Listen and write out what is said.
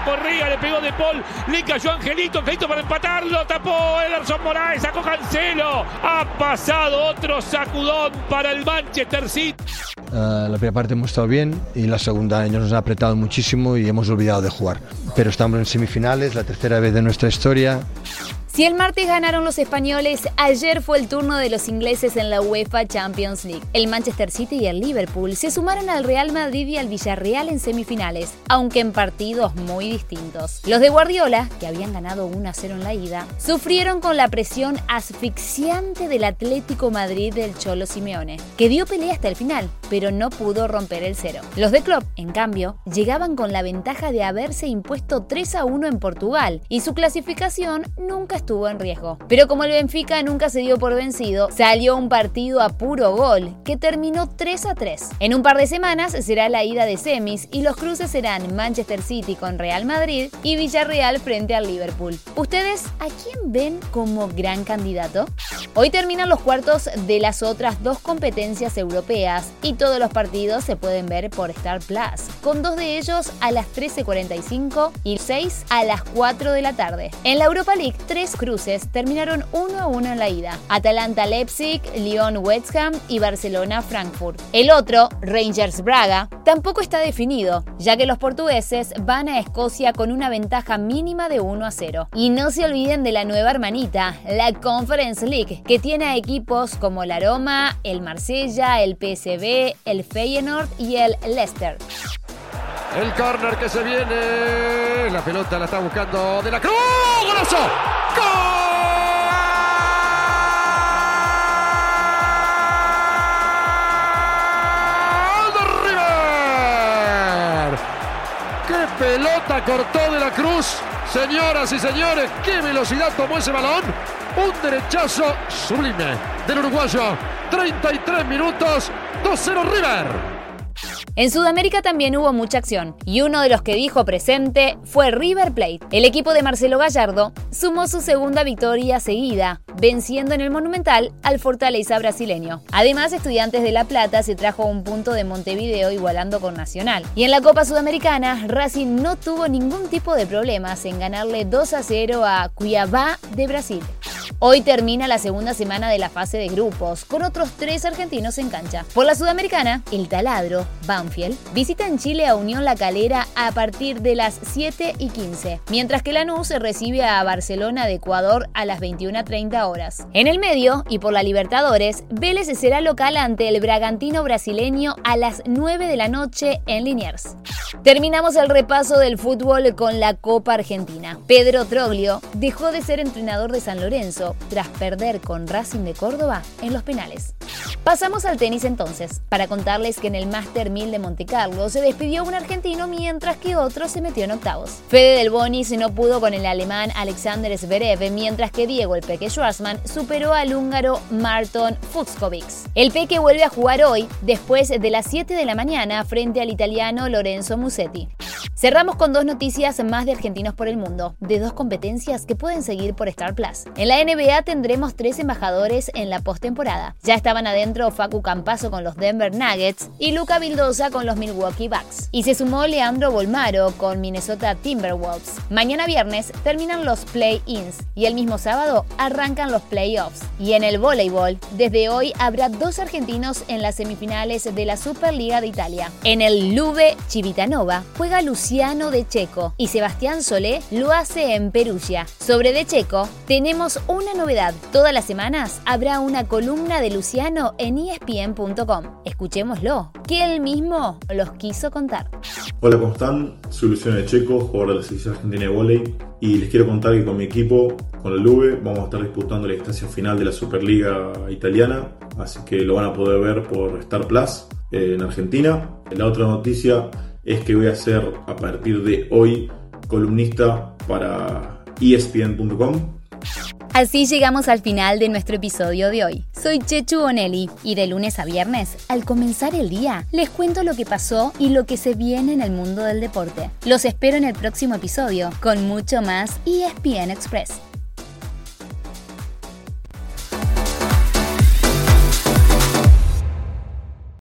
Caía Correa, le pegó de Paul, le cayó Angelito, Angelito para empatarlo, tapó Ederson Moraes, sacó Cancelo. Ha pasado otro sacudón para el Manchester City. Uh, la primera parte hemos estado bien y la segunda nos han apretado muchísimo y hemos olvidado de jugar. Pero estamos en semifinales, la tercera vez de nuestra historia. Si el martes ganaron los españoles, ayer fue el turno de los ingleses en la UEFA Champions League. El Manchester City y el Liverpool se sumaron al Real Madrid y al Villarreal en semifinales, aunque en partidos muy distintos. Los de Guardiola, que habían ganado 1 a 0 en la ida, sufrieron con la presión asfixiante del Atlético Madrid del Cholo Simeone, que dio pelea hasta el final, pero no pudo romper el cero. Los de Klopp, en cambio, llegaban con la ventaja de haberse impuesto 3 a 1 en Portugal y su clasificación nunca estuvo en riesgo. Pero como el Benfica nunca se dio por vencido, salió un partido a puro gol, que terminó 3 a 3. En un par de semanas será la ida de semis y los cruces serán Manchester City con Real Madrid y Villarreal frente al Liverpool. ¿Ustedes a quién ven como gran candidato? Hoy terminan los cuartos de las otras dos competencias europeas y todos los partidos se pueden ver por Star Plus, con dos de ellos a las 13.45 y 6 a las 4 de la tarde. En la Europa League, tres cruces terminaron 1 a 1 en la ida. Atalanta Leipzig, Lyon West Ham y Barcelona Frankfurt. El otro, Rangers Braga, tampoco está definido, ya que los portugueses van a Escocia con una ventaja mínima de 1 a 0. Y no se olviden de la nueva hermanita, la Conference League, que tiene a equipos como la Roma, el Marsella, el PSV, el Feyenoord y el Leicester. El corner que se viene. La pelota la está buscando de la Cruz. ¡Golazo! Pelota cortó de la Cruz! Señoras y señores, qué velocidad tomó ese balón. Un derechazo sublime del uruguayo. 33 minutos, 2-0 River. En Sudamérica también hubo mucha acción, y uno de los que dijo presente fue River Plate. El equipo de Marcelo Gallardo sumó su segunda victoria seguida, venciendo en el Monumental al Fortaleza brasileño. Además, Estudiantes de La Plata se trajo un punto de Montevideo igualando con Nacional. Y en la Copa Sudamericana, Racing no tuvo ningún tipo de problemas en ganarle 2 a 0 a Cuiabá de Brasil. Hoy termina la segunda semana de la fase de grupos, con otros tres argentinos en cancha. Por la Sudamericana, el taladro, Banfield, visita en Chile a Unión La Calera a partir de las 7 y 15, mientras que Lanús recibe a Barcelona de Ecuador a las 21.30 horas. En el medio, y por la Libertadores, Vélez será local ante el Bragantino brasileño a las 9 de la noche en Liniers. Terminamos el repaso del fútbol con la Copa Argentina. Pedro Troglio dejó de ser entrenador de San Lorenzo tras perder con Racing de Córdoba en los penales. Pasamos al tenis entonces, para contarles que en el Master 1000 de Monte Carlo se despidió un argentino mientras que otro se metió en octavos. Fede Del Bonis no pudo con el alemán Alexander Zverev, mientras que Diego el Peque Schwarzman superó al húngaro Marton Fuchskovic. El Peque vuelve a jugar hoy, después de las 7 de la mañana, frente al italiano Lorenzo Musetti. Cerramos con dos noticias más de argentinos por el mundo, de dos competencias que pueden seguir por Star Plus. En la NBA tendremos tres embajadores en la postemporada. Ya estaban adentro Facu Campazo con los Denver Nuggets y Luca Vildosa con los Milwaukee Bucks. Y se sumó Leandro Bolmaro con Minnesota Timberwolves. Mañana viernes terminan los play-ins y el mismo sábado arrancan los playoffs. Y en el voleibol, desde hoy habrá dos argentinos en las semifinales de la Superliga de Italia. En el Lube Civitanova juega Luciano Luciano de Checo y Sebastián Solé lo hace en Perugia. Sobre de Checo tenemos una novedad. Todas las semanas habrá una columna de Luciano en espn.com. Escuchémoslo, que él mismo los quiso contar. Hola, ¿cómo están? Soy Luciano de Checo, jugador de la selección argentina de volei y les quiero contar que con mi equipo, con el Lube, vamos a estar disputando la instancia final de la Superliga italiana, así que lo van a poder ver por Star Plus eh, en Argentina. La otra noticia es que voy a ser a partir de hoy columnista para espn.com Así llegamos al final de nuestro episodio de hoy. Soy Chechu Bonelli y de lunes a viernes, al comenzar el día, les cuento lo que pasó y lo que se viene en el mundo del deporte. Los espero en el próximo episodio con mucho más ESPN Express.